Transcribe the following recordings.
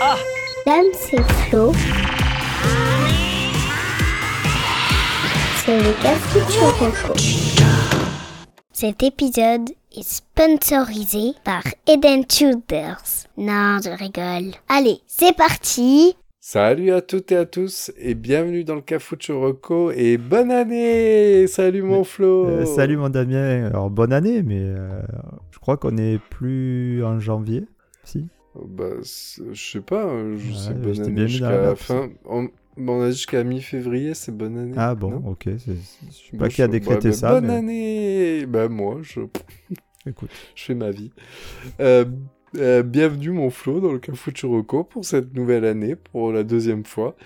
Dame, c'est Flo. C'est le Cafuturoco. Cet épisode est sponsorisé par Eden Tudors. Non, je rigole. Allez, c'est parti Salut à toutes et à tous et bienvenue dans le Cafucho Rocco et bonne année Salut mon Flo Euh, salut mon Damien, alors bonne année, mais euh, je crois qu'on est plus en janvier, si Bah, je sais pas, euh, je Ouais, sais bonne année la jusqu'à la fin. On, on a dit jusqu'à mi-février, c'est bonne année. Ah bon, ok, je sais pas qui a décrété bah, ça, Bonne mais année Bah moi, je, écoute. je fais ma vie. Euh, euh, bienvenue mon Flo dans le Rocco pour cette nouvelle année, pour la deuxième fois.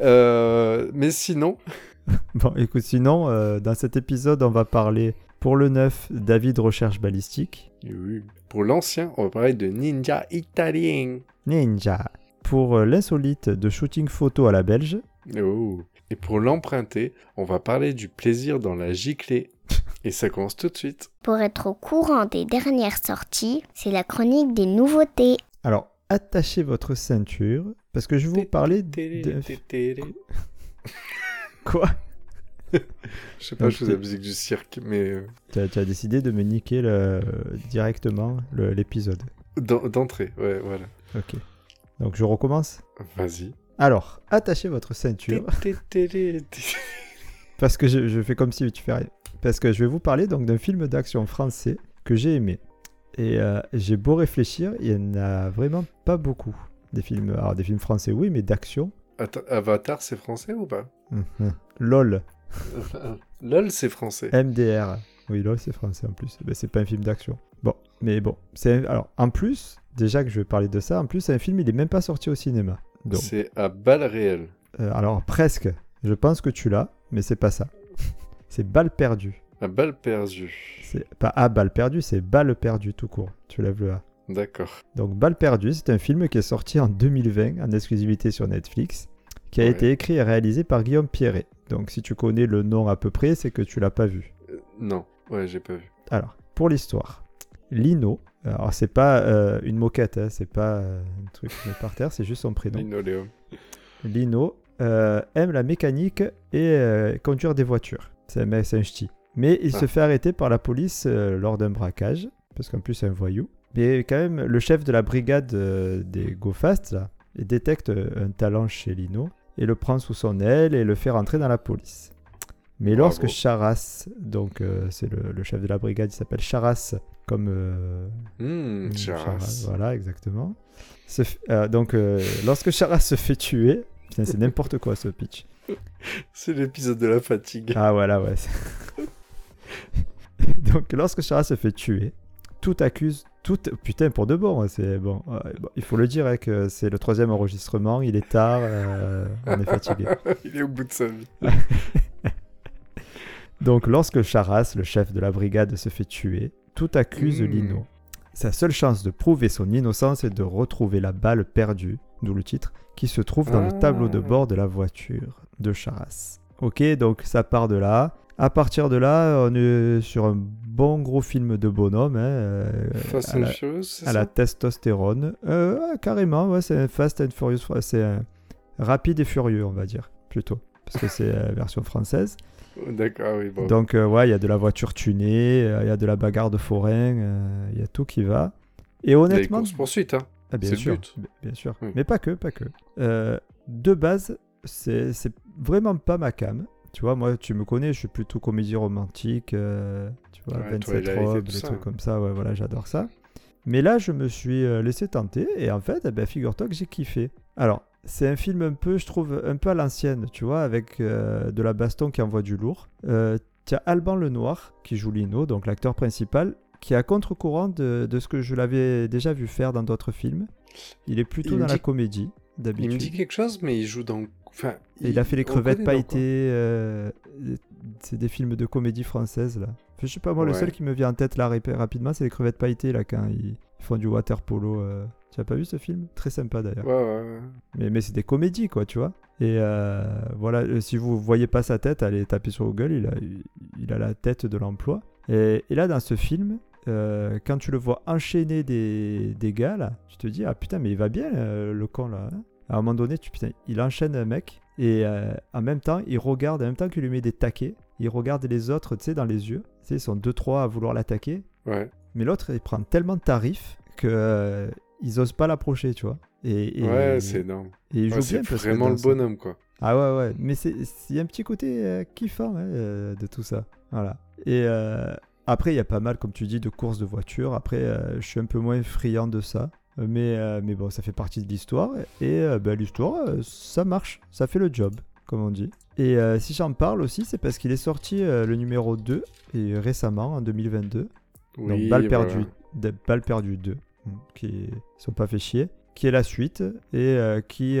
Euh, mais sinon, Bon, écoute, sinon, dans cet épisode, on va parler pour le 9 David Recherche Balistique, oui, pour l'ancien, on va parler de ninja italien. Ninja. Pour euh, l'insolite de shooting photo à la belge, Oh. Et pour l'emprunter, on va parler du plaisir dans la giclée. Et ça commence tout de suite. Pour être au courant des dernières sorties, c'est la chronique des nouveautés. alors attachez votre ceinture, parce que je vais vous parler de... Quoi? Je sais pas, Donc, je faisais la musique du cirque, mais euh, tu as, décidé de me niquer le- directement l'épisode. d'en- d'entrée, ouais, voilà. Ok. Donc je recommence? Vas-y. Alors, attachez votre ceinture. Parce que je, je fais comme si tu fais rien. Parce que je vais vous parler donc d'un film d'action français que j'ai aimé. Et euh, j'ai beau réfléchir, il n'y en a vraiment pas beaucoup. Des films, alors des films français, oui, mais d'action. Avatar, c'est français ou pas? Mhm. LOL, LOL, c'est français. MDR. Oui, LOL, c'est français en plus. Ben, c'est pas un film d'action. Bon, mais bon. c'est un- Alors, en plus, déjà que je vais parler de ça, en plus, c'est un film, il est même pas sorti au cinéma. Donc, C'est à balles réelles. euh, alors, presque. Je pense que tu l'as, mais c'est pas ça. c'est balle perdue. À balles perdues. C'est pas à balle perdue, c'est balle perdue tout court. Tu lèves le A. D'accord. Donc Balle perdue, c'est un film qui est sorti en 2020 en exclusivité sur Netflix, qui a Ouais. été écrit et réalisé par Guillaume Pierret. Donc si tu connais le nom à peu près, c'est que tu l'as pas vu. Euh, non, ouais, j'ai pas vu. Alors, pour l'histoire, Lino, alors c'est pas euh, une moquette, hein, c'est pas euh, un truc par terre, c'est juste son prénom. Lino euh, aime la mécanique et conduire des voitures. C'est un, un ch'ti. Mais il Ah. se fait arrêter par la police lors d'un braquage, parce qu'en plus c'est un voyou. Mais quand même, le chef de la brigade des Go Fast, là, détecte un talent chez Lino et le prend sous son aile et le fait rentrer dans la police. Mais Bravo. lorsque Charas, donc euh, c'est le, le chef de la brigade, il s'appelle Charas, comme euh, Hum, Mmh, Charas. Voilà, exactement. Se euh, donc, euh, lorsque Charas se fait tuer, c'est n'importe quoi ce pitch. C'est l'épisode de la fatigue. Ah, voilà, ouais. donc, lorsque Charas se fait tuer, tout accuse. Tout, putain, pour de bon, c'est bon, Il faut le dire hein, que c'est le troisième enregistrement, il est tard, euh, on est fatigué. Il est au bout de sa vie. Donc, lorsque Charas, le chef de la brigade, se fait tuer, tout accuse Mmh. Lino. Sa seule chance de prouver son innocence est de retrouver la balle perdue, d'où le titre, qui se trouve dans Ah. le tableau de bord de la voiture de Charas. Ok, donc ça part de là. À partir de là, on est sur un bon gros film de bonhomme, hein, euh, Fast à and la- Furious, à ça? la testostérone. Euh, carrément, ouais, c'est un Fast and Furious, c'est un rapide et furieux, on va dire, plutôt, parce que c'est la version française. D'accord, oui, bon. Donc, euh, ouais, il y a de la voiture tunée, euh, il y a de la bagarre de forain, euh, il y a tout qui va. Et honnêtement, course poursuite, hein. ah, bien sûr, bien sûr, Oui. mais pas que, pas que. Euh, de base, c'est c'est vraiment pas ma cam. Tu vois, moi, tu me connais, je suis plutôt comédie romantique, euh, tu vois, Ouais, 27 Twilight et robes, des ça, trucs comme ça, ouais, voilà, j'adore ça. Mais là, je me suis euh, laissé tenter, et en fait, eh ben, figure-toi que j'ai kiffé. Alors, c'est un film un peu, je trouve, un peu à l'ancienne, tu vois, avec euh, de la baston qui envoie du lourd. Euh, tu as Alban Lenoir, qui joue Lino, donc l'acteur principal, qui est à contre-courant de, de ce que je l'avais déjà vu faire dans d'autres films. Il est plutôt Il dans la comédie, Il me d'habitude. dit quelque chose, mais il joue dans. Enfin, il a fait les crevettes pailletées. euh, c'est des films de comédie française là. Enfin, je sais pas, moi, le seul qui me vient en tête là rap- rapidement, c'est les crevettes pailletées là quand ils font du water polo. euh. Tu as pas vu ce film? Très sympa d'ailleurs. Ouais, ouais, ouais. Mais, mais c'est des comédies quoi, tu vois. Et euh, voilà, si vous voyez pas sa tête, allez taper sur Google, il a, il, a la tête de l'emploi. Et, et là, dans ce film, quand tu le vois enchaîner des, des gars, là, tu te dis, ah putain, mais il va bien, le con, là. hein. À un moment donné, tu, putain, il enchaîne un mec, et euh, en même temps, il regarde, en même temps qu'il lui met des taquets, il regarde les autres, tu sais, dans les yeux. Tu sais, ils sont deux, trois à vouloir l'attaquer. Ouais. Mais l'autre, il prend tellement de tarifs que euh, ils osent pas l'approcher, tu vois. Et, et- Ouais, c'est énorme. et il joue Ouais, c'est bien parce que vraiment le bonhomme, quoi. Ah ouais, ouais. Mais c'est il y a un petit côté euh, kiffant hein, euh, de tout ça. Voilà. Et après, il y a pas mal, comme tu dis, de courses de voitures. Après, je suis un peu moins friand de ça. Euh, Mais, euh, mais bon, ça fait partie de l'histoire. Et euh, ben, l'histoire, euh, ça marche. Ça fait le job, comme on dit. Et si j'en parle aussi, c'est parce qu'il est sorti le numéro 2 et récemment, en 2022. Oui, Donc, Balle voilà. perdue, Balle perdue 2, mm, qui ne sont pas fait chier, qui est la suite et qui,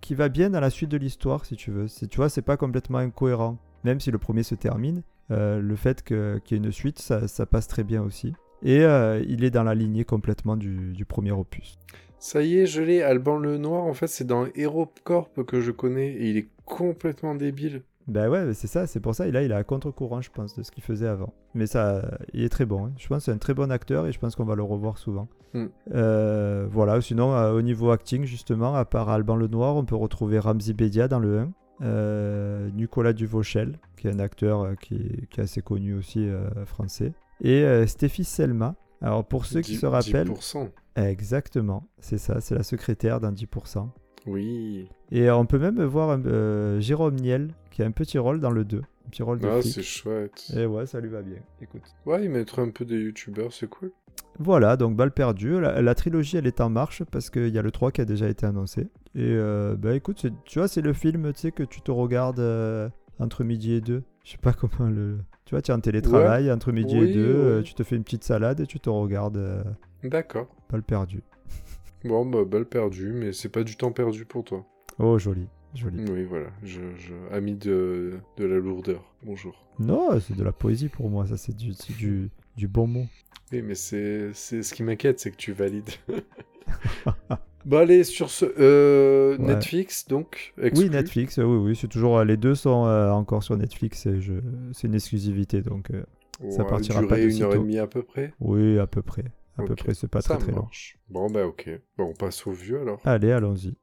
qui va bien dans la suite de l'histoire, si tu veux. Tu vois, c'est pas complètement incohérent. Même si le premier se termine, le fait qu'il y ait une suite, ça, ça passe très bien aussi. Et euh, il est dans la lignée complètement du, du premier opus. Ça y est, je l'ai. Alban le Noir, en fait, c'est dans HeroCorp que je connais et il est complètement débile. Ben ouais, c'est ça, c'est pour ça. Et là, il est à contre-courant, je pense, de ce qu'il faisait avant. Mais ça, il est très bon. hein. Je pense que c'est un très bon acteur et je pense qu'on va le revoir souvent. Mm. Euh, voilà, sinon, euh, au niveau acting, justement, à part Alban Lenoir, on peut retrouver Ramzi Bedia dans le 1. euh, Nicolas Duvauchel, qui est un acteur qui, est, qui est assez connu aussi français. Et euh, Stéphie Selma. Alors, pour ceux qui 10 se rappellent, 10%. exactement, c'est ça, c'est la secrétaire d'un 10%. Oui. Et on peut même voir euh, Jérôme Niel, qui a un petit rôle dans le 2. Un petit rôle de Ah, c'est chouette. Et ouais, ça lui va bien. Écoute. Ouais, il mettra un peu des youtubeurs, c'est cool. Voilà, donc balle perdue. La, la trilogie, elle est en marche parce qu'il y a le 3 qui a déjà été annoncé. Et euh, bah écoute, tu vois, c'est le film, tu sais, que tu te regardes euh, entre midi et deux. Je sais pas comment le... Tu vois, tu es en télétravail, entre midi Oui, et deux, euh, ouais. tu te fais une petite salade et tu te regardes euh, D'accord. balle perdue. Bon, bah, balle perdue, mais c'est pas du temps perdu pour toi. Oh, joli, joli. Oui, voilà. Je, je... Ami de, de la lourdeur. Bonjour. Non, c'est de la poésie pour moi, ça, c'est du, du, du bon mot. Oui, mais c'est c'est- ce qui m'inquiète, c'est que tu valides. bon, allez, sur ce. euh, Ouais. Netflix, donc. Oui. Netflix, euh, oui, oui, c'est toujours. euh, Les deux sont euh, encore sur Netflix et je... c'est une exclusivité, donc euh, Ça Ouais, partira durée pas de une heure et demie à peu près. oui, à peu près. À peu près, c'est pas Ça très très long. marche. Bon, bah, ok. Bon, on passe au vieux alors. Allez, allons-y.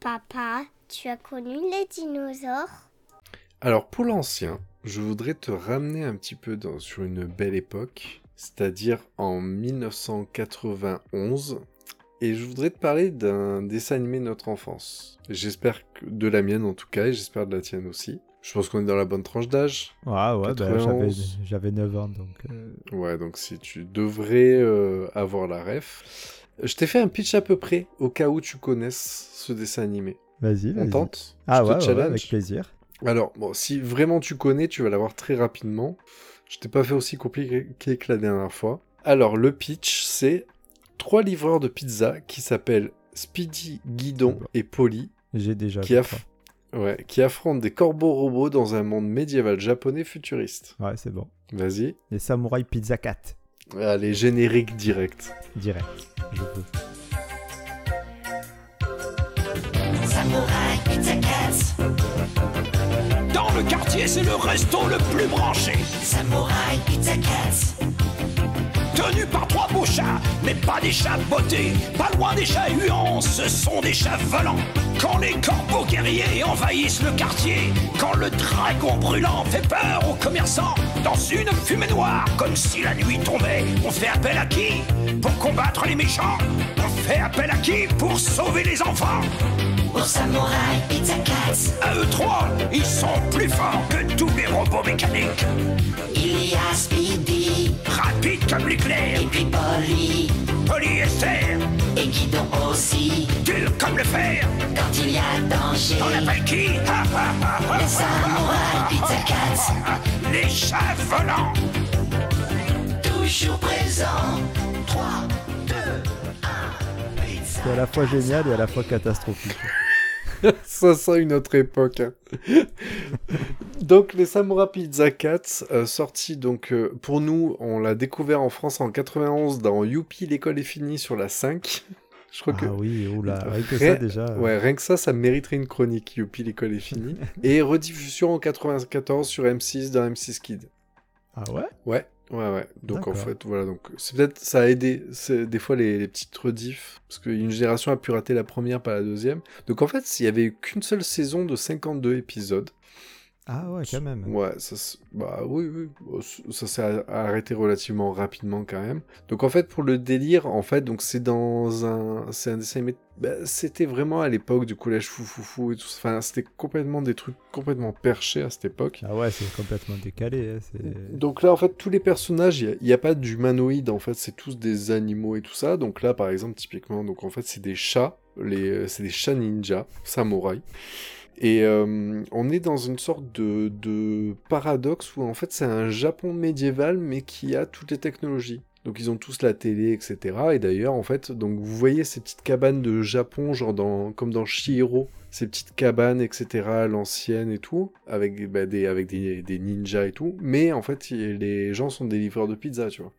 Papa, tu as connu les dinosaures? Alors, pour l'ancien, je voudrais te ramener un petit peu dans, sur une belle époque, c'est-à-dire en 1991. Et je voudrais te parler d'un dessin animé de notre enfance. J'espère que de la mienne en tout cas, et j'espère de la tienne aussi. Je pense qu'on est dans la bonne tranche d'âge. Ah ouais, bah, j'avais, 91. j'avais 9 ans, donc... euh, Ouais, donc si tu devrais euh, avoir la ref. Je t'ai fait un pitch à peu près, au cas où tu connaisses ce dessin animé. Vas-y, On vas-y. tente Ah ouais, ouais, ouais, avec plaisir. Alors, bon, si vraiment tu connais, tu vas l'avoir très rapidement. Je t'ai pas fait aussi compliqué que la dernière fois. Alors, le pitch, c'est trois livreurs de pizza qui s'appellent Speedy, Guidon et Polly. J'ai déjà qui, ouais, qui affrontent des corbeaux robots dans un monde médiéval japonais futuriste. Ouais, c'est bon. Vas-y. Les samouraïs Pizza 4. Allez, ah, générique direct. Direct, je peux. Dans le quartier, c'est le resto le plus branché. Samouraï Pizza tenus par trois beaux chats, mais pas des chats bottés, pas loin des chats huants, ce sont des chats volants. Quand les corbeaux guerriers envahissent le quartier, quand le dragon brûlant fait peur aux commerçants, dans une fumée noire, comme si la nuit tombait, on fait appel à qui Pour combattre les méchants? On fait appel à qui Pour sauver les enfants? Pour Samurai Pizza Cats À eux trois, ils sont plus forts que tous les robots mécaniques. Il y a Speedy Rapides comme l'éclair, Et puis Polly. polyester, Et Guidon aussi. dur comme le fer. Quand il y a danger. On appelle qui? Ha, ha, Les Pizza Cats. Les chats volants. Toujours présent. 3, 2, 1. Pizza. C'est à la fois génial et à la fois catastrophique. Ça sent une autre époque. Donc les Samurai Pizza Cats, euh, sorti donc euh, pour nous, on l'a découvert en France en 91 dans Youpi l'école est finie sur la 5. Je crois que Ah oui, oula, rien que ça déjà. euh, ouais, rien que ça, ça mériterait une chronique. Youpi l'école est finie. Et rediffusion en 94 sur M6 dans M6 Kid. Ah ouais? Ouais, Ouais, ouais. Donc en fait, voilà. Donc c'est peut-être ça a aidé. Des fois les, les petites rediffs parce qu'une génération a pu rater la première, pas la deuxième. Donc en fait, il y avait qu'une seule saison de 52 épisodes. Ah ouais, quand même. Ouais, ça, bah oui, oui, c- ça s'est a- arrêté relativement rapidement quand même. Donc en fait, pour le délire, en fait, donc c'est dans un, c'est un dessin animé. bah, c'était vraiment à l'époque du collège foufoufou et tout. Enfin, c'était complètement des trucs complètement perchés à cette époque. Ah ouais, c'est complètement décalé. hein, Donc là, en fait, tous les personnages, il n'y a, pas d'humanoïdes, en fait, c'est tous des animaux et tout ça. Donc là, par exemple, typiquement, donc en fait, c'est des chats, les, c'est des chats ninja, samouraïs. Et euh, on est dans une sorte de, de paradoxe où, en fait, c'est un Japon médiéval, mais qui a toutes les technologies. Donc ils ont tous la télé, etc. Et d'ailleurs, en fait, donc vous voyez ces petites cabanes de Japon, genre dans, comme dans Shihiro, ces petites cabanes, etc., l'ancienne et tout, avec, bah, des, avec des, des ninjas et tout. Mais en fait, les gens sont des livreurs de pizza, tu vois.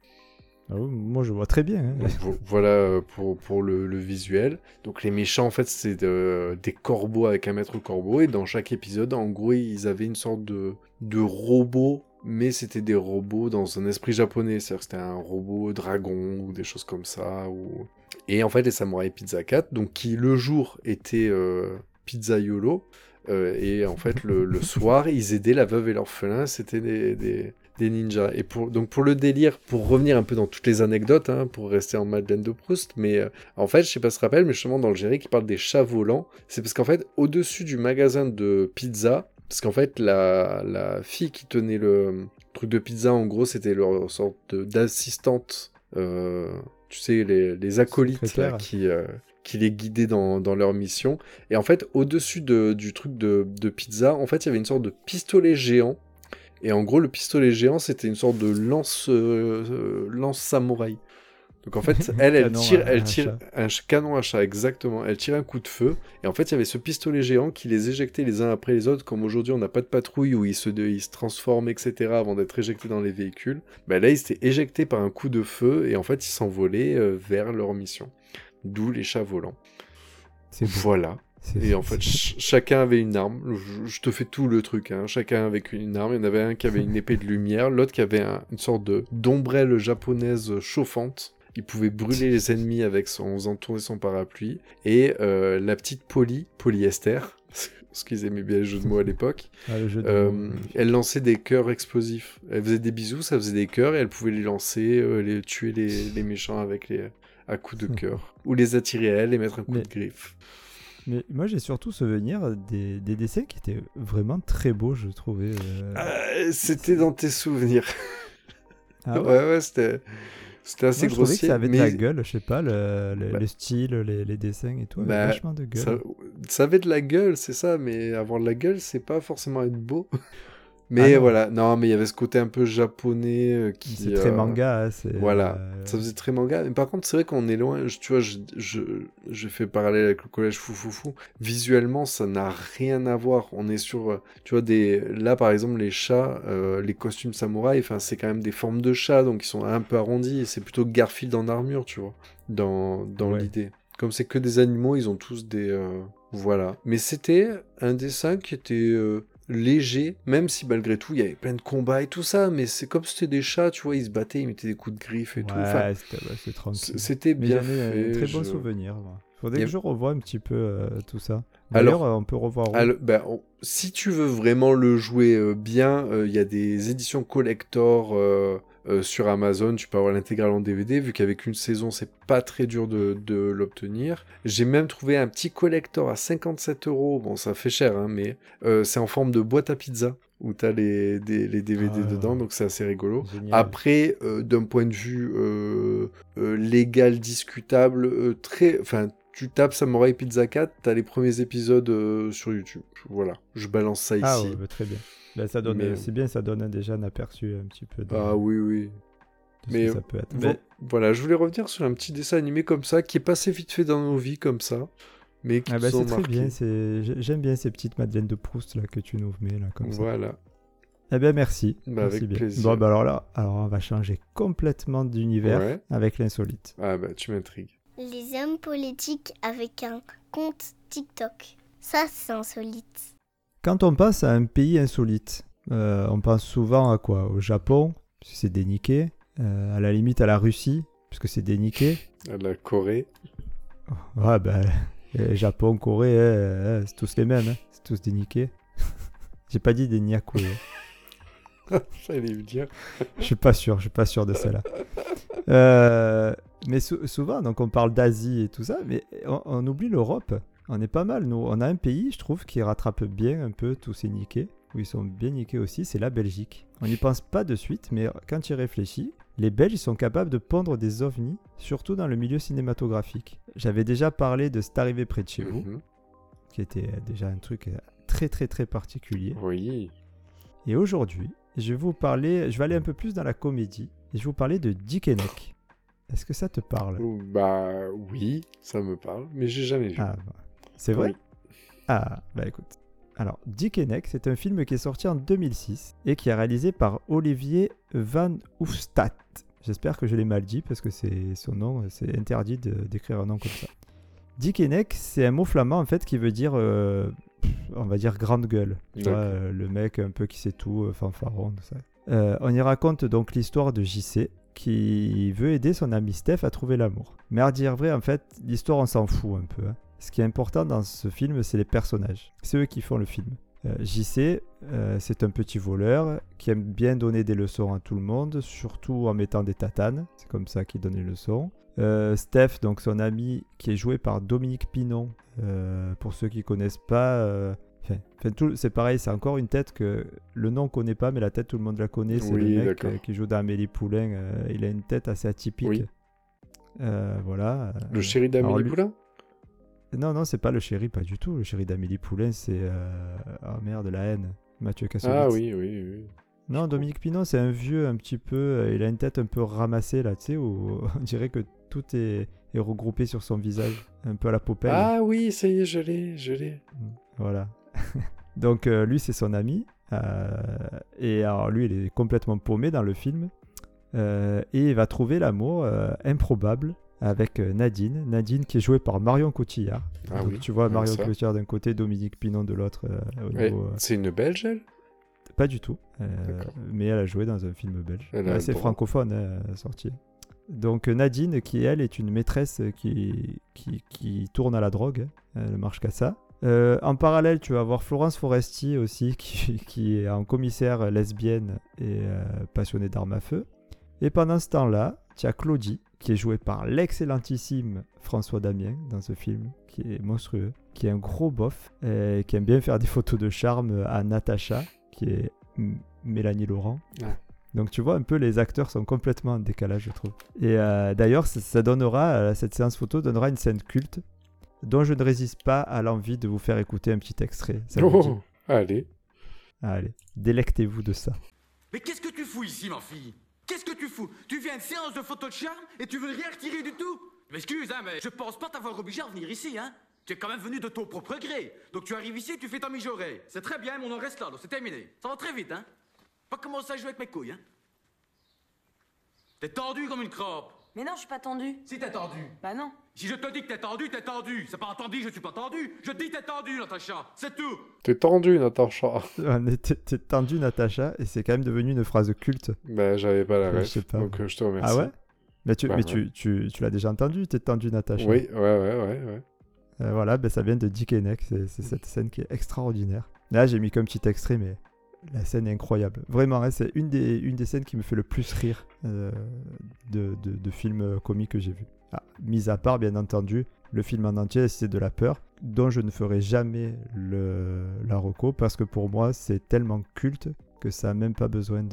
Ah moi, je vois très bien. hein. Voilà euh, pour, pour le, visuel. Donc les méchants, en fait, c'est de- des corbeaux avec un maître corbeau. Et dans chaque épisode, en gros, ils avaient une sorte de, de robot. Mais c'était des robots dans un esprit japonais. C'est-à-dire que c'était un robot dragon ou des choses comme ça. Ou... Et en fait, les samouraïs Pizza 4, donc qui le jour étaient euh, Pizza Yolo. euh, et en fait, le, soir, ils aidaient la veuve et l'orphelin. C'était des, des ninjas. Et pour, donc pour le délire, pour revenir un peu dans toutes les anecdotes, hein, pour rester en Madeleine de Proust, mais euh, en fait, je sais pas si tu te rappelles, mais justement dans le générique, il parle des chats volants. C'est parce qu'en fait, au-dessus du magasin de pizza, parce qu'en fait, la, la fille qui tenait le truc de pizza, en gros, c'était leur sorte d'assistante, euh, tu sais, les, les acolytes là, qui... euh, qui les guidaient dans, dans leur mission. Et en fait, au-dessus de- du truc de, de pizza, en fait, il y avait une sorte de pistolet géant et en gros, le pistolet géant, c'était une sorte de lance, euh, euh, lance samouraï. Donc en fait, elle, elle tire, elle tire un canon à chat, exactement. Elle tire un coup de feu. Et en fait, il y avait ce pistolet géant qui les éjectait les uns après les autres. Comme aujourd'hui, on n'a pas de patrouille où ils se, ils se transforment, etc. avant d'être éjectés dans les véhicules. Ben là, ils étaient éjectés par un coup de feu et en fait, ils s'envolaient euh, vers leur mission. D'où les chats volants. Voilà. Et en fait, ch- chacun avait une arme. Je, je te fais tout le truc. Hein. Chacun avec une arme. Il y en avait un qui avait une épée de lumière, l'autre qui avait un- une sorte de d'ombrelle japonaise chauffante. Il pouvait brûler les ennemis avec son, en faisant tourner son parapluie. Et euh, la petite Polly, polyester, parce qu'ils aimaient bien les jeux de mots à l'époque, Ah, euh, elle lançait des cœurs explosifs. Elle faisait des bisous, ça faisait des cœurs, et elle pouvait les lancer, euh, les tuer les, les méchants avec les à coups de cœur. Ou les attirer à elle et mettre un coup Mais- de griffe. Mais moi, j'ai surtout souvenir des, des dessins qui étaient vraiment très beaux, je trouvais. euh. Euh, c'était dans tes souvenirs. Ah ouais, ouais? ouais, c'était, c'était assez Moi, je trouvais que grossier. ça avait mais de la gueule, je sais pas, le, le, Bah. le style, les, les dessins et tout, avait Bah, vachement de gueule. ça, ça avait de la gueule, c'est ça, mais avoir de la gueule, c'est pas forcément être beau. Mais Ah voilà, non, mais il y avait ce côté un peu japonais euh, qui. C'est très euh, manga, hein, c'est... Voilà, euh, ça faisait très manga. Mais par contre, c'est vrai qu'on est loin. je- tu vois, je, je, je fais parallèle avec le collège Foufoufou. Visuellement, ça n'a rien à voir. On est sur, tu vois, des. Là, par exemple, les chats, les costumes samouraïs, enfin, c'est quand même des formes de chats, donc ils sont un peu arrondis. Et c'est plutôt Garfield en armure, tu vois, dans, dans Ouais. l'idée. Comme c'est que des animaux, ils ont tous des. Voilà. Mais c'était un dessin qui était. euh, léger, même si malgré tout il y avait plein de combats et tout ça, mais c'est comme c'était des chats, tu vois, ils se battaient, ils mettaient des coups de griffe et tout. Enfin, Ouais, c'était bien fait. un très bon souvenir. moi. Faudrait a- que je revoie un petit peu euh, tout ça. Alors- euh, on peut revoir. Alors, ben, on- si tu veux vraiment le jouer euh, bien, euh, il y a des éditions collector euh, sur Amazon. Tu peux avoir l'intégrale en DVD, vu qu'avec une saison, c'est pas très dur de, de l'obtenir. J'ai même trouvé un petit collector à 57 euros. Bon, ça fait cher, hein, mais euh, c'est en forme de boîte à pizza, où t'as les, des- les DVD Ah. dedans, donc c'est assez rigolo. Génial. Après, euh, d'un point de vue légal, discutable, très, enfin, tu tapes Samurai Pizza 4, t'as les premiers épisodes euh, sur YouTube. Voilà, je balance ça ici. Ah ouais, bah, très bien. Bah, ça donne, Mais- c'est bien, ça donne déjà un aperçu un petit peu de, Ah oui, oui. de ce mais- que ça peut être. Bah, voilà, je voulais revenir sur un petit dessin animé comme ça, qui est passé vite fait dans nos vies comme ça, mais qui ah bah, ont c'est très bien. J'aime bien ces petites madeleines de Proust là que tu nous mets là comme ça. Voilà. Eh bien, merci. Bah, Merci avec bien. plaisir. Bon, bah alors là, alors on va changer complètement d'univers Ouais. avec l'insolite. Ah bah, tu m'intrigues. Les hommes politiques avec un compte TikTok. Ça, c'est insolite. Quand on passe à un pays insolite, euh, on pense souvent à quoi? Au Japon, c'est déniqué. Euh, à la limite, à la Russie, puisque c'est déniqué. À la Corée. Ouais, bah, euh, Japon, Corée, c'est tous les mêmes. hein. C'est tous déniqués. J'ai pas dit des Nyaku. J'allais me dire. Je suis pas sûr, je suis pas sûr de celle-là. Euh, mais sou- souvent, donc on parle d'Asie et tout ça, mais on, on oublie l'Europe. On est pas mal, nous. On a un pays, je trouve, qui rattrape bien un peu tous ces niqués, où ils sont bien niqués aussi, c'est la Belgique. On n'y pense pas de suite, mais quand tu y réfléchis, les Belges ils sont capables de pondre des ovnis, surtout dans le milieu cinématographique. J'avais déjà parlé de C'est arrivé près de chez vous, Mhm. qui était déjà un truc euh, très très très particulier. Oui. Et aujourd'hui, je vais vous parler, je vais aller un peu plus dans la comédie, et je vais vous parler de Dick Henneck. Est-ce que ça te parle? Bah oui, ça me parle, mais j'ai jamais vu. Ah, bah, c'est vrai? Oui. Ah, bah écoute. Alors, Dick Henneck, c'est un film qui est sorti en 2006 et qui est réalisé par Olivier Van Hoofstadt. J'espère que je l'ai mal dit parce que c'est son nom, c'est interdit d'écrire un nom comme ça. Dick Henneck, c'est un mot flamand en fait qui veut dire, euh, on va dire grande gueule. Tu vois, D'accord. euh, le mec un peu qui sait tout, euh, fanfaron, tout ça. On y raconte donc l'histoire de JC qui veut aider son ami Steph à trouver l'amour. Mais à dire vrai, en fait, l'histoire on s'en fout un peu. hein. Ce qui est important dans ce film, c'est les personnages. C'est eux qui font le film. Euh, JC, euh, c'est un petit voleur qui aime bien donner des leçons à tout le monde, surtout en mettant des tatanes. C'est comme ça qu'il donne les leçons. Euh, Steph, donc son ami, qui est joué par Dominique Pinon. Pour ceux qui connaissent pas, enfin, enfin, tout- c'est pareil, c'est encore une tête que le nom on connaît pas, mais la tête tout le monde la connaît. C'est Oui, le mec euh, qui joue dans Amélie Poulain. euh, il a une tête assez atypique. Oui. Euh, voilà. Le Euh, chéri alors d'Amélie lui- Poulain? Non, non, c'est pas le chéri, pas du tout. Le chéri d'Amélie Poulain, c'est. Oh merde, la haine. Mathieu Kassovitz. Ah oui, oui, oui. Non, Dominique Pinon, c'est un vieux un petit peu. Il a une tête un peu ramassée là, tu sais, où on dirait que tout est, est regroupé sur son visage. Un peu à la Popeye. Ah oui, ça y est, je l'ai, je l'ai. Voilà. Donc euh, lui, c'est son ami. euh, et alors lui, il est complètement paumé dans le film. Euh, et il va trouver l'amour improbable avec Nadine. Nadine qui est jouée par Marion Cotillard. Ah Donc, oui, tu vois Marion ça. Cotillard d'un côté, Dominique Pinon de l'autre. Ouais, C'est une Belge, elle? Pas du tout. mais elle a joué dans un film belge. Ouais, c'est francophone, hein, sorti. Donc Nadine, qui elle est une maîtresse qui, qui, qui tourne à la drogue, hein, elle marche qu'à ça. Euh, en parallèle, tu vas avoir Florence Foresti aussi, qui, qui est en commissaire lesbienne et euh, passionnée d'armes à feu. Et pendant ce temps-là, tu as Claudie, qui est jouée par l'excellentissime François Damien dans ce film, qui est monstrueux, qui est un gros bof, et qui aime bien faire des photos de charme à Natacha, qui est M- Mélanie Laurent. Donc tu vois un peu les acteurs sont complètement en décalage je trouve. Et euh, d'ailleurs ça, ça donnera, euh, cette séance photo donnera une scène culte dont je ne résiste pas à l'envie de vous faire écouter un petit extrait. Ça vous dit Oh, allez. Allez, délectez-vous de ça. Mais qu'est-ce que tu fous ici, ma fille? Qu'est-ce que tu fous? Tu viens à une séance de photo de charme et tu veux rien retirer du tout? Je M'excuse, hein, mais je pense pas t'avoir obligé à venir ici, hein Tu es quand même venu de ton propre gré. Donc tu arrives ici et tu fais ta mijaurée. C'est très bien, mais on en reste là, donc c'est terminé. Ça va très vite, hein Pas commencer à jouer avec mes couilles, hein T'es tendu comme une crampe. Mais non, je suis pas tendue. Si t'es tendu. Bah non. Si je te dis que t'es tendu, t'es tendu. C'est pas entendu, je suis pas tendu. Je te dis t'es tendu, Natacha. C'est tout. T'es tendu, Natacha. T'es tendu Natacha et c'est quand même devenu une phrase culte. Bah, j'avais pas la Je ref, sais pas. donc euh, je te remercie. Ah ouais? Mais, tu, Bah mais ouais. tu, tu, tu l'as déjà entendu, t'es tendu Natacha? Oui, ouais, ouais, ouais, ouais. Euh, voilà, ben, ça vient de Dick Henneck, c'est c'est cette scène qui est extraordinaire. Là, j'ai mis qu'un petit extrait, mais la scène est incroyable. Vraiment, hein, c'est une des, une des scènes qui me fait le plus rire euh, de, de, de films euh, comiques que j'ai vu. Ah, mis à part, bien entendu, le film en entier, c'est de la peur, dont je ne ferai jamais le, la reco, parce que pour moi, c'est tellement culte que ça n'a même pas besoin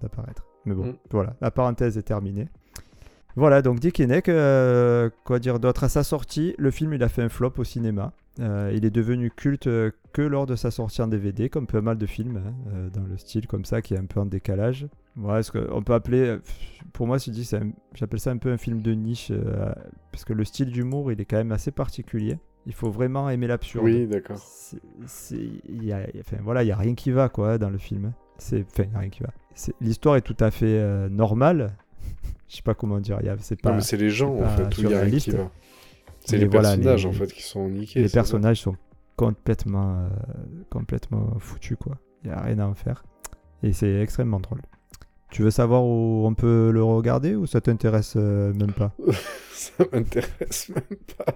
d'apparaître. Mais bon, Mm. voilà, la parenthèse est terminée. Voilà, donc Dick Henneck, euh, quoi dire d'autre? À sa sortie, le film il a fait un flop au cinéma. Euh, il est devenu culte euh, que lors de sa sortie en DVD, comme pas mal de films, hein, euh, dans le style comme ça, qui est un peu en décalage. Voilà, ce qu'on peut appeler, pour moi, j'appelle ça un peu un film de niche, euh, parce que le style d'humour, il est quand même assez particulier. Il faut vraiment aimer l'absurde. Oui, d'accord. Enfin, voilà, il y a rien qui va quoi dans le film. C'est, enfin, rien qui va. L'histoire est tout à fait euh, normale. Je sais pas comment dire. il y a- C'est pas. c'est les gens, en fait, où il y a rien qui surréaliste. va. C'est les voilà, personnages, les- en fait, qui sont niqués. les ça personnages sont complètement, euh, complètement foutus quoi. Il y a rien à en faire. Et c'est extrêmement drôle. Tu veux savoir où on peut le regarder ou ça t'intéresse euh, même pas Ça m'intéresse même pas.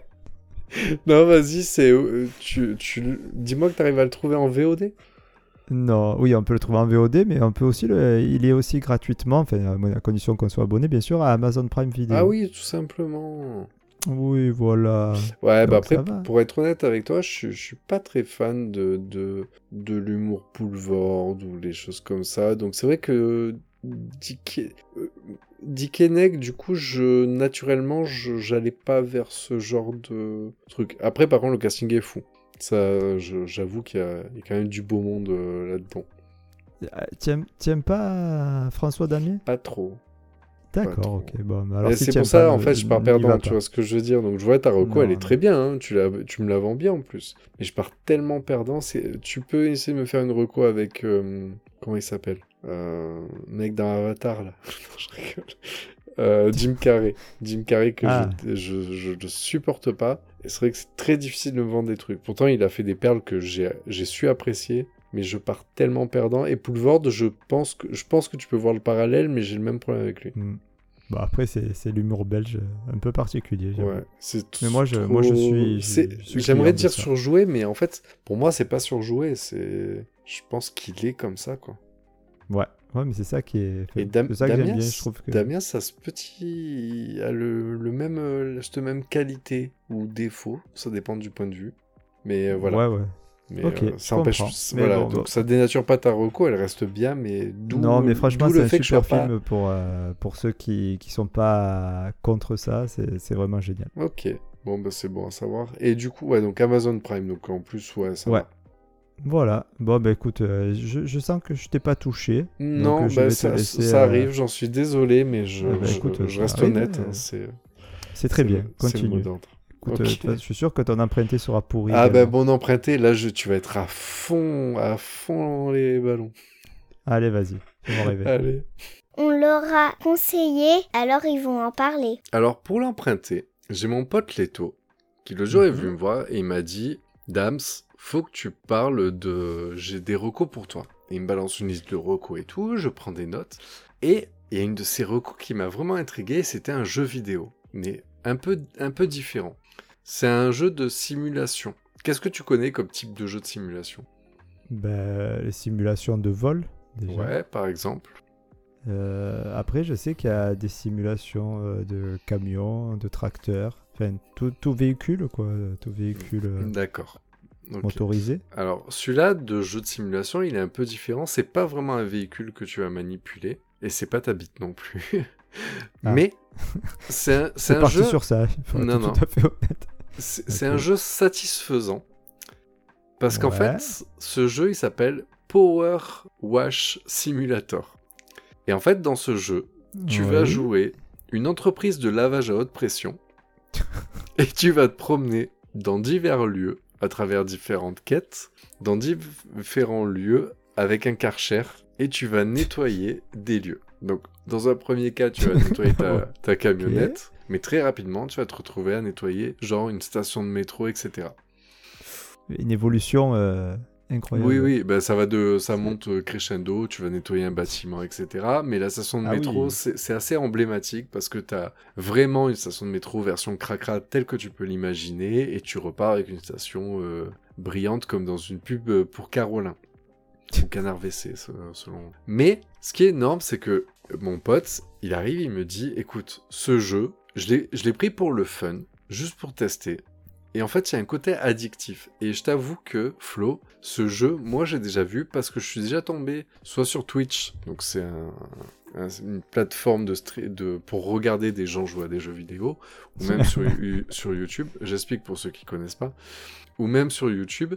Non, vas-y, c'est. euh, Tu, tu... Dis-moi que t'arrives à le trouver en VOD Non, oui, on peut le trouver en VOD, mais on peut aussi le... il est aussi gratuitement, enfin à condition qu'on soit abonné bien sûr, à Amazon Prime Video. Ah oui, tout simplement. Oui, voilà. Ouais, bah après, pour être honnête avec toi, je, suis- je suis pas très fan de, de, de l'humour boulevard ou les choses comme ça. Donc c'est vrai que Dick, euh, Dick du coup, je, naturellement, je- j'allais pas vers ce genre de truc. Après, par contre, le casting est fou. Ça, j'avoue qu'il y, a il y a quand même du beau monde euh, là-dedans. Ah, T'aimes t'aimes pas François Damier? Pas trop. D'accord, ok. Bon, alors si c'est pour ça, pas, en fait, je pars n'y va perdant, tu vois ce que je veux dire. Donc, je vois ta reco, Non, elle est très bien, hein, tu, la, tu me la vends bien en plus. Mais je pars tellement perdant, tu peux essayer de me faire une reco avec... euh, comment il s'appelle? Euh, Mec dans Avatar, là. Non, je rigole. Euh, Jim Carrey. Jim Carrey que Ah. je, je, je, je supporte pas. Et c'est vrai que c'est très difficile de me vendre des trucs. Pourtant, il a fait des perles que j'ai j'ai su apprécier. Mais je pars tellement perdant. Et Poulvord, je pense que, je pense que tu peux voir le parallèle, mais j'ai le même problème avec lui. Bon, après, c'est c'est l'humour belge un peu particulier. j'avoue. Ouais, c'est Mais moi, je- trop- moi, je suis- je- c'est- je suis J'aimerais dire surjoué, mais en fait, pour moi, c'est pas surjoué. C'est, je pense qu'il est comme ça, quoi. Ouais, ouais, mais c'est ça qui est. Et Dam- ça que Damien, bien, je trouve que. Damien, ça ce petit, a le, le même, euh, cette même qualité ou défaut, ça dépend du point de vue. Mais euh, voilà. Ouais, ouais. Mais Ok, euh, ça empêche. Mais Voilà, bon, donc bah- ça dénature pas ta reco, elle reste bien, mais d'où. Non, mais franchement, c'est le un fait que super sois pas- film pour, euh, pour ceux qui qui sont pas contre ça. C'est c'est vraiment génial. Ok. Bon, bah c'est bon à savoir. Et du coup, ouais, donc Amazon Prime, donc en plus, ouais, ça Ouais. va. Voilà. Bon, bah écoute, euh, je, je sens que je t'ai pas touché. Non, Donc, euh, je bah, vais te ça, laisser, ça euh, arrive, j'en suis désolé, mais je, Ah bah, écoute, je reste arrive, honnête. hein, c'est C'est très c'est bien. le- c'est le Continue. Écoute, euh, je suis sûr que ton emprunté sera pourri. Ah bah également. bon emprunté, là je, tu vas être à fond, à fond dans les ballons. Allez, vas-y. Fais-moi rêver. Allez. On leur a conseillé, alors ils vont en parler. Alors pour l'emprunter, j'ai mon pote Leto qui le jour est Mhm. venu me voir et il m'a dit Dams, faut que tu parles de. J'ai des recos pour toi. Et il me balance une liste de recos et tout, je prends des notes. Et il y a une de ces recos qui m'a vraiment intrigué, c'était un jeu vidéo. Mais un peu, un peu différent. C'est un jeu de simulation. Qu'est-ce que tu connais comme type de jeu de simulation? Bah, les simulations de vol, déjà. Ouais, par exemple. Euh, après, je sais qu'il y a des simulations euh, de camions, de tracteurs, enfin tout, tout véhicule, quoi, tout véhicule euh, D'accord. Ok. motorisé. Alors, celui-là de jeu de simulation, il est un peu différent. C'est pas vraiment un véhicule que tu vas manipuler, et c'est pas ta bite non plus. Ah. Mais c'est un, c'est parti jeu, sur ça, Non, non. c'est un jeu satisfaisant parce qu'en fait, ce jeu, il s'appelle Power Wash Simulator. Et en fait, dans ce jeu, tu vas jouer une entreprise de lavage à haute pression et tu vas te promener dans divers lieux à travers différentes quêtes, dans différents lieux avec un karcher et tu vas nettoyer des lieux. Donc, dans un premier cas, tu vas nettoyer ta, ta camionnette, mais très rapidement, tu vas te retrouver à nettoyer genre une station de métro, etc. Une évolution euh, incroyable. Oui, oui, bah, ça va de, ça monte euh, crescendo, tu vas nettoyer un bâtiment, etc. Mais la station de Ah métro, oui. c'est assez emblématique parce que tu as vraiment une station de métro version cracra telle que tu peux l'imaginer et tu repars avec une station euh, brillante comme dans une pub euh, pour Carolin. Ou Canard WC, se- selon. Mais ce qui est énorme, c'est que mon pote, il arrive, il me dit écoute, ce jeu, je l'ai pris pour le fun, juste pour tester. Et en fait, il y a un côté addictif. Et je t'avoue que, Flo, ce jeu, moi j'ai déjà vu parce que je suis déjà tombé soit sur Twitch, donc c'est un- un- une plateforme de, stre- de pour regarder des gens jouer à des jeux vidéo, ou même sur, sur YouTube. J'explique pour ceux qui connaissent pas. Ou même sur YouTube.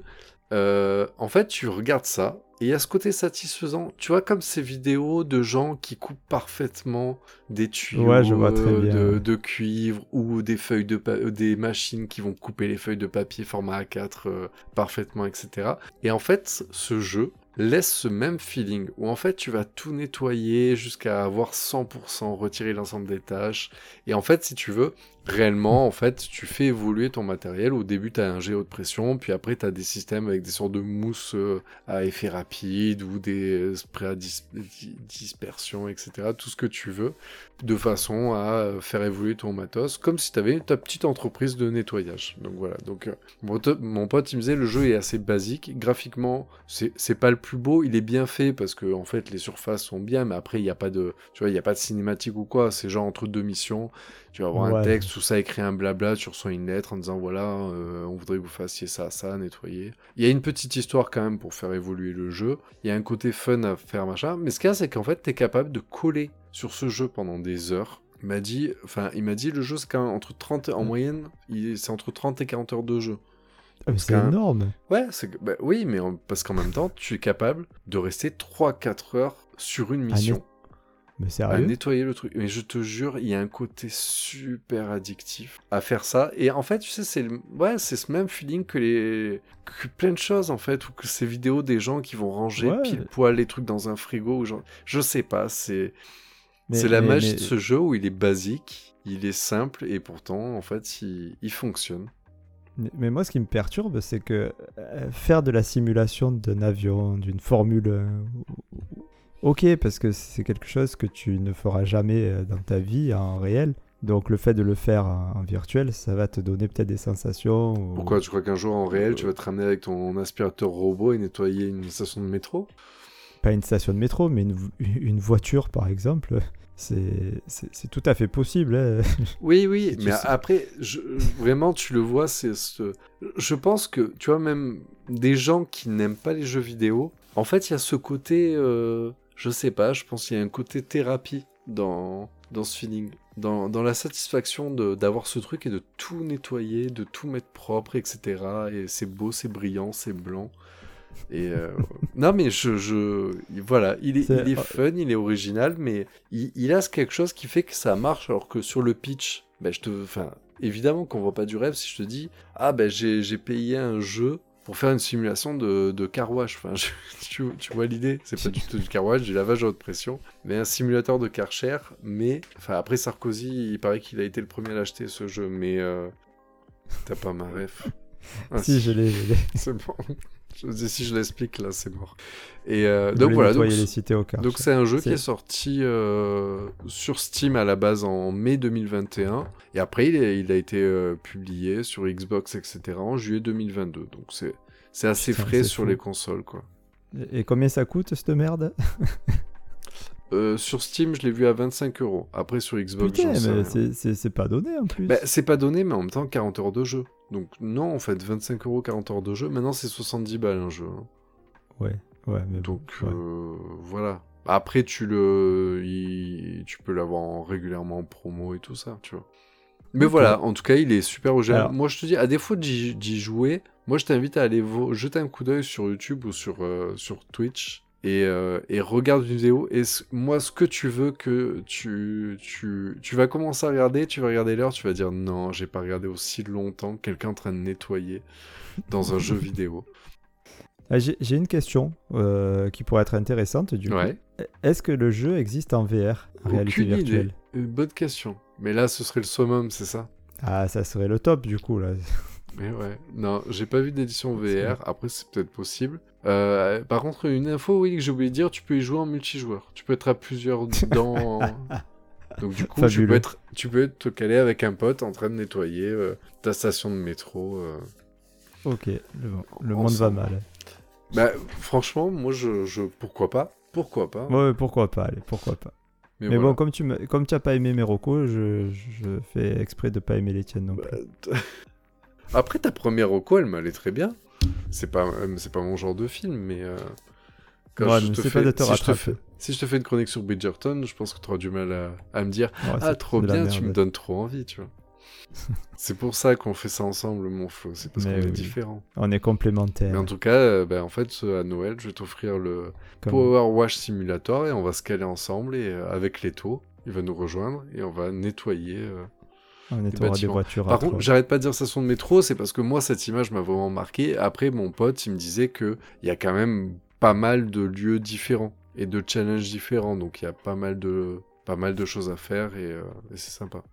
Euh, en fait, tu regardes ça, et il y a ce côté satisfaisant. Tu vois, comme ces vidéos de gens qui coupent parfaitement des tuyaux Ouais, je vois très euh, bien, de, cuivre ou des feuilles de des machines qui vont couper les feuilles de papier format A4 euh, parfaitement, etc. Et en fait, ce jeu laisse ce même feeling où en fait tu vas tout nettoyer jusqu'à avoir 100%, retirer l'ensemble des tâches. Et en fait, si tu veux, réellement, en fait, tu fais évoluer ton matériel. Au début, tu as un jet haute pression, puis après, tu as des systèmes avec des sortes de mousse euh, à effet rapide ou des sprays à dis- di- dispersion, etc. Tout ce que tu veux, de façon à euh, faire évoluer ton matos, comme si tu avais ta petite entreprise de nettoyage. Donc voilà. Donc, euh, mon, pote- mon pote, il me disait, le jeu est assez basique. Graphiquement, c'est pas le plus beau. Il est bien fait parce que, en fait, les surfaces sont bien, mais après, il n'y a pas de, tu vois, il n'y a pas de cinématique ou quoi. C'est genre entre deux missions. Tu vas avoir un texte, tout ça écrit un blabla, tu reçois une lettre en disant voilà, euh, on voudrait que vous fassiez ça, ça, nettoyer. Il y a une petite histoire quand même pour faire évoluer le jeu. Il y a un côté fun à faire machin. Mais ce qu'il y a, c'est qu'en fait, tu es capable de coller sur ce jeu pendant des heures. Il m'a dit, enfin, il m'a dit le jeu c'est quand même entre 30, en Mm. moyenne, c'est entre 30 et 40 heures de jeu. Ah, c'est énorme. Ouais, bah oui, mais en- parce qu'en même temps, tu es capable de rester 3-4 heures sur une Ah, Mais à sérieux nettoyer le truc. Mais je te jure, il y a un côté super addictif à faire ça. Et en fait, tu sais, c'est le... ouais, c'est ce même feeling que les que plein de choses en fait, ou que ces vidéos des gens qui vont ranger Ouais. pile poil les trucs dans un frigo ou genre, je sais pas, c'est c'est la mais- magie mais- de ce jeu où il est basique, il est simple et pourtant en fait il, il fonctionne. Mais- moi, ce qui me perturbe, c'est que euh, faire de la simulation d'un avion, d'une formule. Ok, parce que c'est quelque chose que tu ne feras jamais euh, dans ta vie en réel. Donc, le fait de le faire en, virtuel, ça va te donner peut-être des sensations. ou- Pourquoi tu crois qu'un jour en réel tu vas te ramener avec ton aspirateur robot et nettoyer une station de métro? Pas une station de métro, mais une, vo- une voiture, par exemple. C'est tout à fait possible. hein. Oui, oui, mais sais. après, je, vraiment, tu le vois, c'est ce... Je pense que, tu vois, même des gens qui n'aiment pas les jeux vidéo, en fait, il y a ce côté, euh, je sais pas, je pense qu'il y a un côté thérapie dans, dans ce feeling. Dans, dans la satisfaction de- d'avoir ce truc et de tout nettoyer, de tout mettre propre, etc. Et c'est beau, c'est brillant, c'est blanc. Et euh, non, mais je, je, voilà, il est, il est fun, il est original, mais il, il a quelque chose qui fait que ça marche, alors que sur le pitch, ben je te, enfin, évidemment qu'on voit pas du rêve si je te dis, ah ben j'ai j'ai payé un jeu pour faire une simulation de, de car wash. Enfin, je- tu, tu vois l'idée, c'est pas du tout du car wash, du lavage à haute pression, mais un simulateur de karcher. Mais, enfin, après Sarkozy, il paraît qu'il a été le premier à l'acheter ce jeu, mais euh, t'as pas ma ref. Ah, si, je l'ai. je l'ai. c'est bon. Je dis, si je l'explique, là, c'est mort. Et euh, donc voilà, donc, nettoyer les cités au car. donc c'est un jeu qui est sorti euh, sur Steam à la base en mai 2021 et après il, est- il a été euh, publié sur Xbox etc en juillet 2022 donc c'est assez Putain, frais sur fou. les consoles quoi. Et combien ça coûte cette merde? Euh, sur Steam je l'ai vu à 25 euros après sur Xbox Putain, mais c'est- pas donné en plus. Bah, c'est pas donné mais en même temps 40 heures de jeu donc non en fait 25 euros 40 heures de jeu maintenant c'est 70 balles un jeu hein. Ouais, ouais, mais bon, Donc ouais. euh, voilà. Après tu le, il- tu peux l'avoir en- régulièrement en promo et tout ça, tu vois. Mais voilà, en tout cas, il est super original. Alors- Moi, je te dis, à défaut d'y jouer, moi, je t'invite à aller jeter un coup d'œil sur YouTube ou sur euh, sur Twitch et, euh, et regarde une vidéo. Et moi, ce que tu veux que tu tu tu vas commencer à regarder, tu vas regarder l'heure, tu vas dire non, j'ai pas regardé aussi longtemps quelqu'un en train de nettoyer dans un jeu vidéo. Ah, J'ai une question euh, qui pourrait être intéressante du Ouais. coup. Est-ce que le jeu existe en VR, en réalité virtuelle idée. Une bonne question. Mais là, ce serait le summum, c'est ça? Ah, ça serait le top du coup là. Mais ouais. Non, j'ai pas vu d'édition VR. Après, c'est peut-être possible. Euh, par contre, une info, oui, que j'ai oublié de dire, tu peux y jouer en multijoueur. Tu peux être à plusieurs dedans. Donc du coup, tu peux, être, tu peux te caler avec un pote en train de nettoyer euh, ta station de métro. euh. Ok, le, le monde va mal. Bah, franchement, moi, je, je... Pourquoi pas? Pourquoi pas? Ouais, pourquoi pas, allez, pourquoi pas. Mais, voilà. bon, comme tu me, comme tu as pas aimé mes recos, je, je fais exprès de pas aimer les tiennes non Bah, plus. Après, ta première Rocco, elle m'allait très bien. C'est pas, euh, c'est pas mon genre de film, mais. euh, quand Ouais, je mais te fais- pas de si je te fais- Si je te fais une chronique sur Bridgerton, je pense que tu auras du mal à, à me dire Ouais, Ah, trop bien, tu me donnes trop envie, tu vois. c'est pour ça qu'on fait ça ensemble, mon Flo. C'est parce qu'on Mais est oui. différents. On est complémentaires. Mais en tout cas, euh, ben, en fait, euh, à Noël, je vais t'offrir le comme- Power Wash Simulator et on va se caler ensemble et euh, avec Leto, il va nous rejoindre et on va nettoyer. euh, on est des des voitures à Par contre, j'arrête pas de dire station de métro, c'est parce que moi, cette image m'a vraiment marqué. Après, mon pote, il me disait que il y a quand même pas mal de lieux différents et de challenges différents, donc il y a pas mal de pas mal de choses à faire et, euh, et c'est sympa.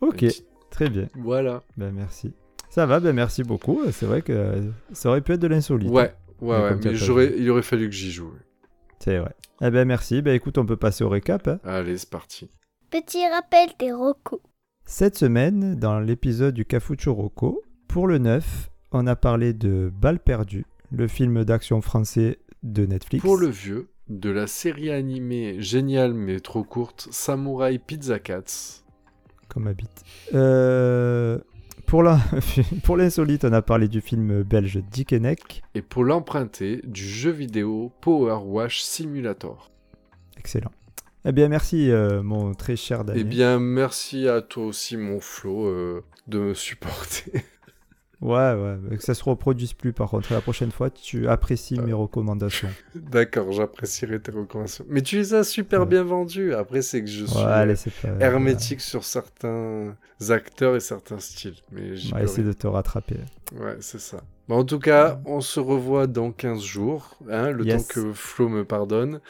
Ok, Très bien. Voilà. Ben merci. Ça va, ben merci beaucoup. C'est vrai que ça aurait pu être de l'insolite. Ouais, ouais, Mais ouais. Mais j'aurais, il aurait fallu que j'y joue. C'est vrai. Eh ben merci. Ben écoute, on peut passer au récap. hein. Allez, c'est parti. Petit rappel des recos. Cette semaine, dans l'épisode du Cafucho Rocco, pour le 9, on a parlé de Balle perdue, le film d'action français de Netflix. Pour le vieux, de la série animée géniale mais trop courte, Samurai Pizza Cats. Comme habite. Euh, pour l'insolite, on a parlé du film belge Dickeneck. Et pour l'emprunter, du jeu vidéo Power Wash Simulator. Excellent. Eh bien, merci, euh, mon très cher Daniel. Eh bien, merci à toi aussi, mon Flo, euh, de me supporter. Ouais, ouais, que ça se reproduise plus par contre. La prochaine fois, tu apprécies Euh. mes recommandations. D'accord, j'apprécierai tes recommandations. Mais tu les as super Ouais. bien vendus. Après, c'est que je suis Ouais, euh, allez, c'est pas. hermétique sur certains acteurs et certains styles. Mais On va essayer de te rattraper. Ouais, c'est ça. En tout cas, on se revoit dans 15 jours, hein, le Yes. temps que Flo me pardonne.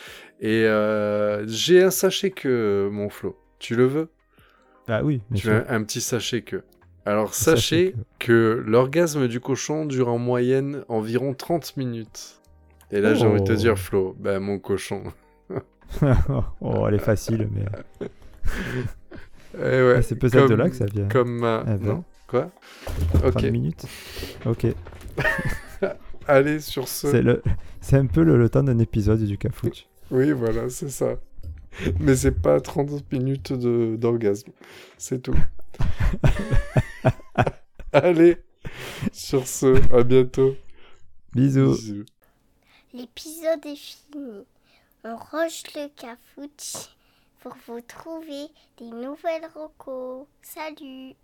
Et euh, j'ai un sachet que, mon Flo. Tu le veux? Ah oui, Tu un, un petit sachet que. Alors, Sachez que l'orgasme du cochon dure en moyenne environ 30 minutes. Et là, j'ai envie de te Oh. dire, Flo, bah, mon cochon. oh, elle est facile, mais Eh ouais, Ah, c'est peut-être de là que ça vient. Comme ma... Ben. Non Quoi 30 Ok, minutes. Ok. allez, sur ce... C'est le... c'est un peu le, le temps d'un épisode du Cafouche. Oui, voilà, c'est ça. Mais c'est pas 30 minutes de- d'orgasme. C'est tout. allez, sur ce, à bientôt. Bisous. Bisous. L'épisode est fini. On range le cafouche pour vous trouver des nouvelles recos. Salut